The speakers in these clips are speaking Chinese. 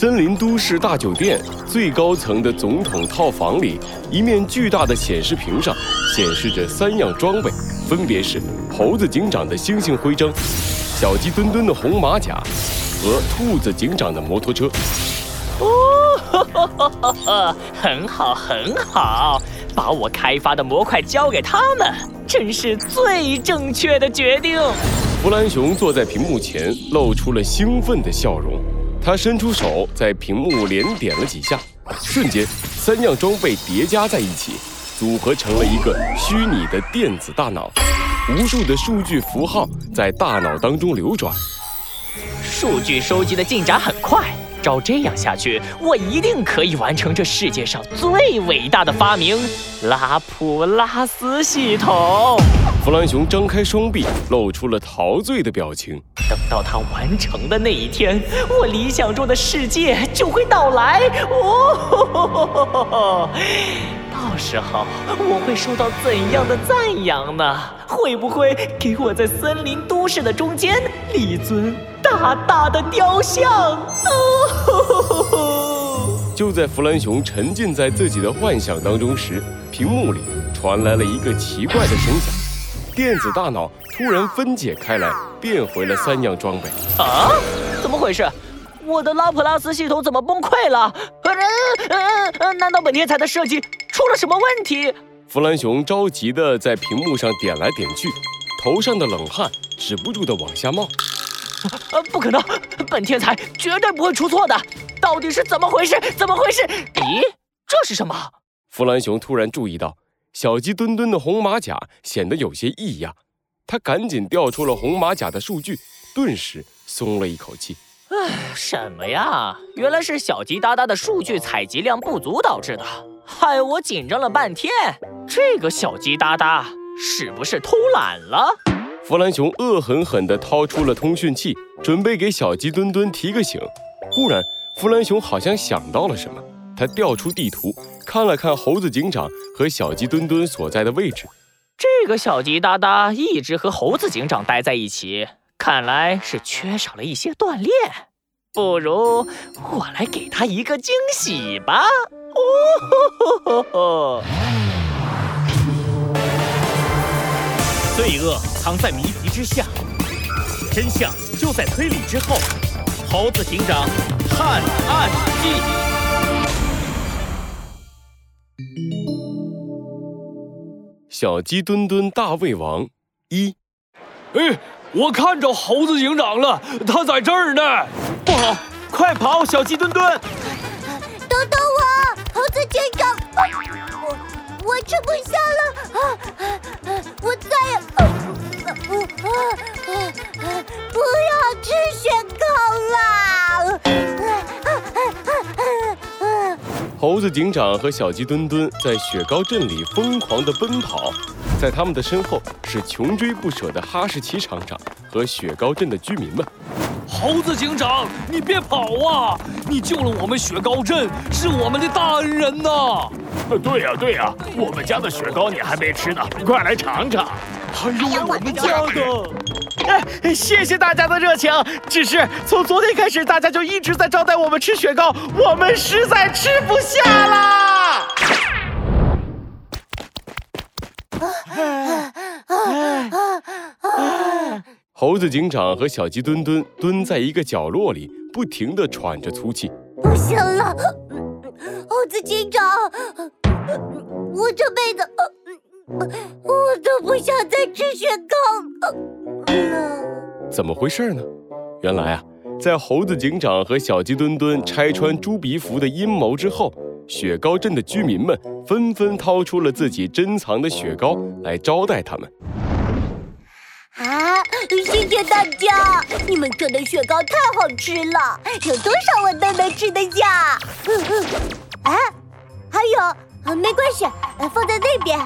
森林都市大酒店最高层的总统套房里，一面巨大的显示屏上显示着三样装备，分别是猴子警长的星星徽章、小鸡墩墩的红马甲和兔子警长的摩托车。哦，很好很好，把我开发的模块交给他们，真是最正确的决定。弗兰熊坐在屏幕前，露出了兴奋的笑容。他伸出手，在屏幕连点了几下，瞬间，三样装备叠加在一起，组合成了一个虚拟的电子大脑。无数的数据符号在大脑当中流转。数据收集的进展很快，照这样下去，我一定可以完成这世界上最伟大的发明——拉普拉斯系统。弗兰熊张开双臂，露出了陶醉的表情。等到它完成的那一天，我理想中的世界就会到来。哦，到时候我会受到怎样的赞扬呢？会不会给我在森林都市的中间立尊大大的雕像？哦，就在弗兰熊沉浸在自己的幻想当中时，屏幕里传来了一个奇怪的声响。电子大脑突然分解开来，变回了三样装备。啊，怎么回事？我的拉普拉斯系统怎么崩溃了？呃，难道本天才的设计出了什么问题？弗兰熊着急地在屏幕上点来点去，头上的冷汗止不住地往下冒。呃，不可能，本天才绝对不会出错的。到底是怎么回事？怎么回事？咦，这是什么？弗兰熊突然注意到。小鸡墩墩的红马甲显得有些异样，他赶紧调出了红马甲的数据，顿时松了一口气。唉，什么呀？原来是小鸡哒哒的数据采集量不足导致的，害我紧张了半天。这个小鸡哒哒是不是偷懒了？弗兰熊恶狠狠地掏出了通讯器，准备给小鸡墩墩提个醒。忽然，弗兰熊好像想到了什么。他调出地图，看了看猴子警长和小鸡墩墩所在的位置。这个小鸡哒哒一直和猴子警长待在一起，看来是缺少了一些锻炼。不如我来给他一个惊喜吧！哦吼吼吼吼，罪恶藏在谜题之下，真相就在推理之后。猴子警长探案记。小鸡墩墩大胃王一，哎，我看着猴子警长了，他在这儿呢。不好，快跑，小鸡墩墩！等等我，猴子警长，我我吃不下了啊！我再也不要吃雪糕了。猴子警长和小鸡墩墩在雪糕镇里疯狂地奔跑，在他们的身后是穷追不舍的哈士奇厂长和雪糕镇的居民们。猴子警长，你别跑啊！你救了我们雪糕镇，是我们的大恩人呐！对呀对呀，我们家的雪糕你还没吃呢，快来尝尝。还有我们家的。哎，谢谢大家的热情。只是从昨天开始，大家就一直在招待我们吃雪糕，我们实在吃不下啦。猴子警长和小鸡墩墩蹲在一个角落里，不停地喘着粗气。不行了，猴子警长，我这辈子。我都不想再吃雪糕了。怎么回事呢？原来啊，在猴子警长和小鸡墩墩拆穿猪鼻蝠的阴谋之后，雪糕镇的居民们纷纷掏出了自己珍藏的雪糕来招待他们。啊！谢谢大家，你们做的雪糕太好吃了，有多少我都能吃得下。嗯嗯哎，还有。没关系，放在那边，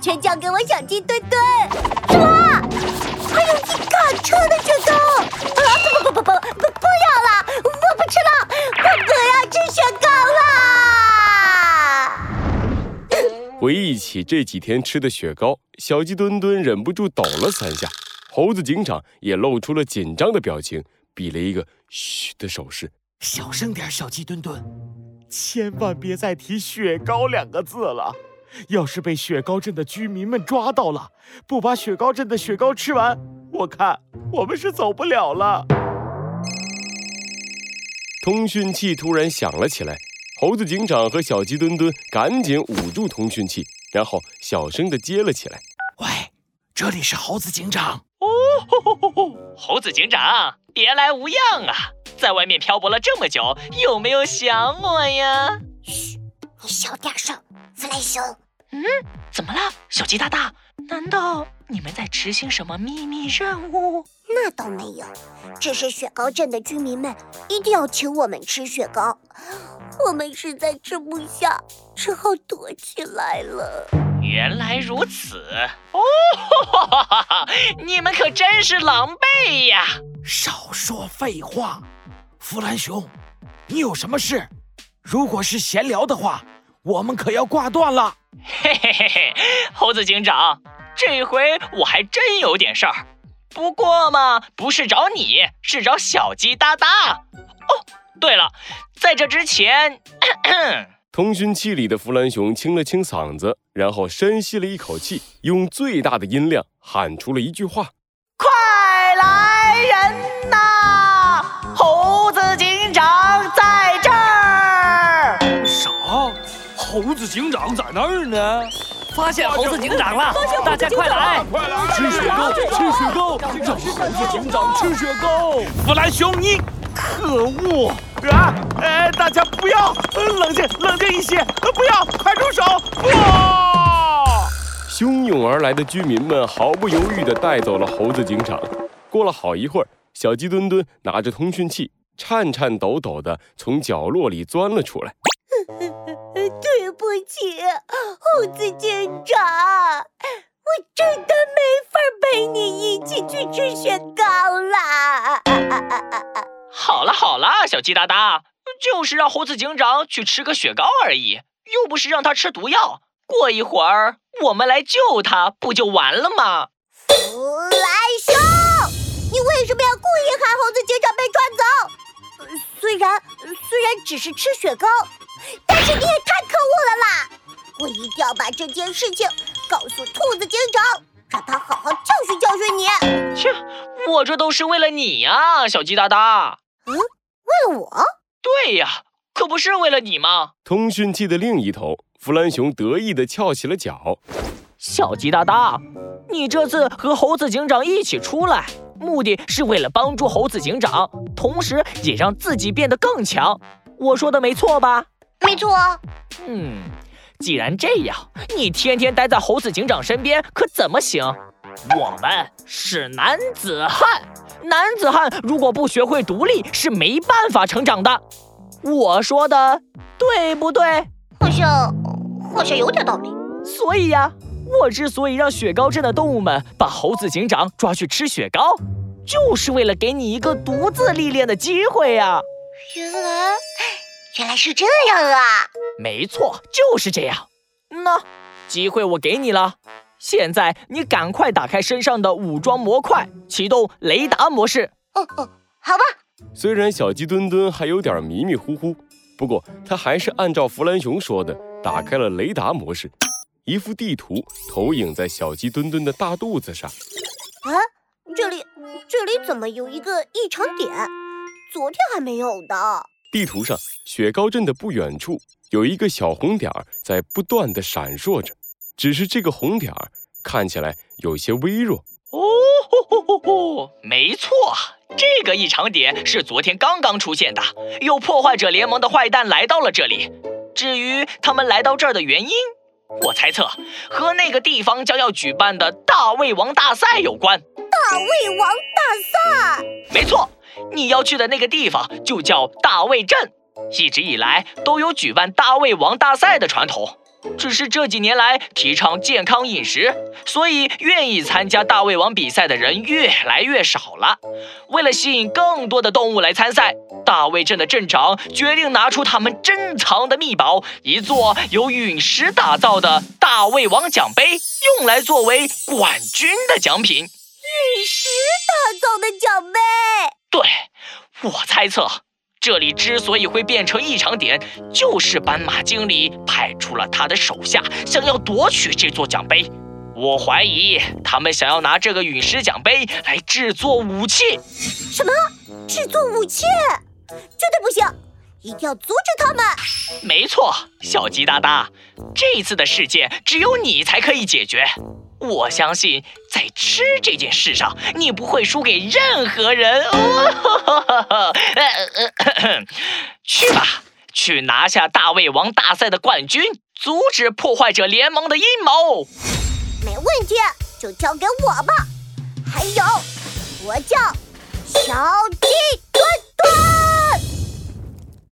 全交给我小鸡墩墩。什么？还有一卡车的雪糕？啊！不不不不不不不要了，我不吃了，我不要吃雪糕了。回忆起这几天吃的雪糕，小鸡墩墩忍不住抖了三下，猴子警长也露出了紧张的表情，比了一个嘘的手势。小声点，小鸡墩墩，千万别再提雪糕两个字了。要是被雪糕镇的居民们抓到了，不把雪糕镇的雪糕吃完，我看我们是走不了了。通讯器突然响了起来，猴子警长和小鸡墩墩赶紧捂住通讯器，然后小声的接了起来：“喂，这里是猴子警长。哦，猴子警长，别来无恙啊！在外面漂泊了这么久，有没有想我呀？嘘，你小点声，弗兰熊。嗯，怎么了，小鸡大大？难道你们在执行什么秘密任务？那倒没有，只是雪糕镇的居民们一定要请我们吃雪糕，我们实在吃不下，只好躲起来了。原来如此哦，哈哈哈！你们可真是狼狈呀！少说废话，弗兰熊，你有什么事？如果是闲聊的话，我们可要挂断了。嘿嘿嘿嘿，猴子警长，这回我还真有点事儿。不过嘛，不是找你，是找小鸡哒哒。哦，对了，在这之前，通讯器里的弗兰熊清了清嗓子，然后深吸了一口气，用最大的音量喊出了一句话：“快来人呐！猴子警长在这儿。”啥？猴子警长在那儿呢？发现猴子警长了！大家快来！快来！吃雪糕，吃雪糕，让猴子警长吃雪糕！弗兰熊，你可恶啊！哎，大家不要，冷静，冷静一些，不要，快住手！不！汹涌而来的居民们毫不犹豫地带走了猴子警长。过了好一会儿，小鸡墩墩拿着通讯器，颤颤抖抖地从角落里钻了出来。对不起，猴子警长，我真的没法陪你一起去吃雪糕啦！好了好了，小鸡哒哒，就是让猴子警长去吃个雪糕而已，又不是让他吃毒药。过一会儿我们来救他，不就完了吗？弗莱熊，你为什么要故意害猴子警长被抓走？虽然虽然只是吃雪糕。但是你也太可恶了啦！我一定要把这件事情告诉兔子警长，让他好好教训教训你。切，我这都是为了你呀，小鸡哒哒。嗯，为了我？对呀，可不是为了你吗？通讯器的另一头，弗兰熊得意地翘起了脚。小鸡哒哒，你这次和猴子警长一起出来，目的是为了帮助猴子警长，同时也让自己变得更强。我说的没错吧？没错，嗯，既然这样，你天天待在猴子警长身边可怎么行？我们是男子汉，男子汉如果不学会独立，是没办法成长的。我说的对不对？好像好像有点道理。所以呀，我之所以让雪糕镇的动物们把猴子警长抓去吃雪糕，就是为了给你一个独自历练的机会呀。原来。原来是这样啊！没错，就是这样。那机会我给你了，现在你赶快打开身上的武装模块，启动雷达模式。哦哦，好吧。虽然小鸡墩墩还有点迷迷糊糊，不过他还是按照弗兰熊说的打开了雷达模式。一幅地图投影在小鸡墩墩的大肚子上。啊，这里这里怎么有一个异常点？昨天还没有的。地图上，雪糕镇的不远处有一个小红点儿在不断的闪烁着，只是这个红点儿看起来有些微弱。哦，吼吼吼没错，这个异常点是昨天刚刚出现的，有破坏者联盟的坏蛋来到了这里。至于他们来到这儿的原因，我猜测和那个地方将要举办的大胃王大赛有关。大胃王大赛？没错。你要去的那个地方就叫大胃镇，一直以来都有举办大胃王大赛的传统，只是这几年来提倡健康饮食，所以愿意参加大胃王比赛的人越来越少了。为了吸引更多的动物来参赛，大胃镇的镇长决定拿出他们珍藏的秘宝——一座由陨石打造的大胃王奖杯，用来作为冠军的奖品。陨石打造的奖杯。对，我猜测这里之所以会变成异常点，就是斑马经理派出了他的手下，想要夺取这座奖杯。我怀疑他们想要拿这个陨石奖杯来制作武器。什么？制作武器？绝对不行！一定要阻止他们！没错，小鸡大大，这次的事件只有你才可以解决。我相信，在吃这件事上，你不会输给任何人。去吧，去拿下大胃王大赛的冠军，阻止破坏者联盟的阴谋。没问题，就交给我吧。还有，我叫小鸡墩墩。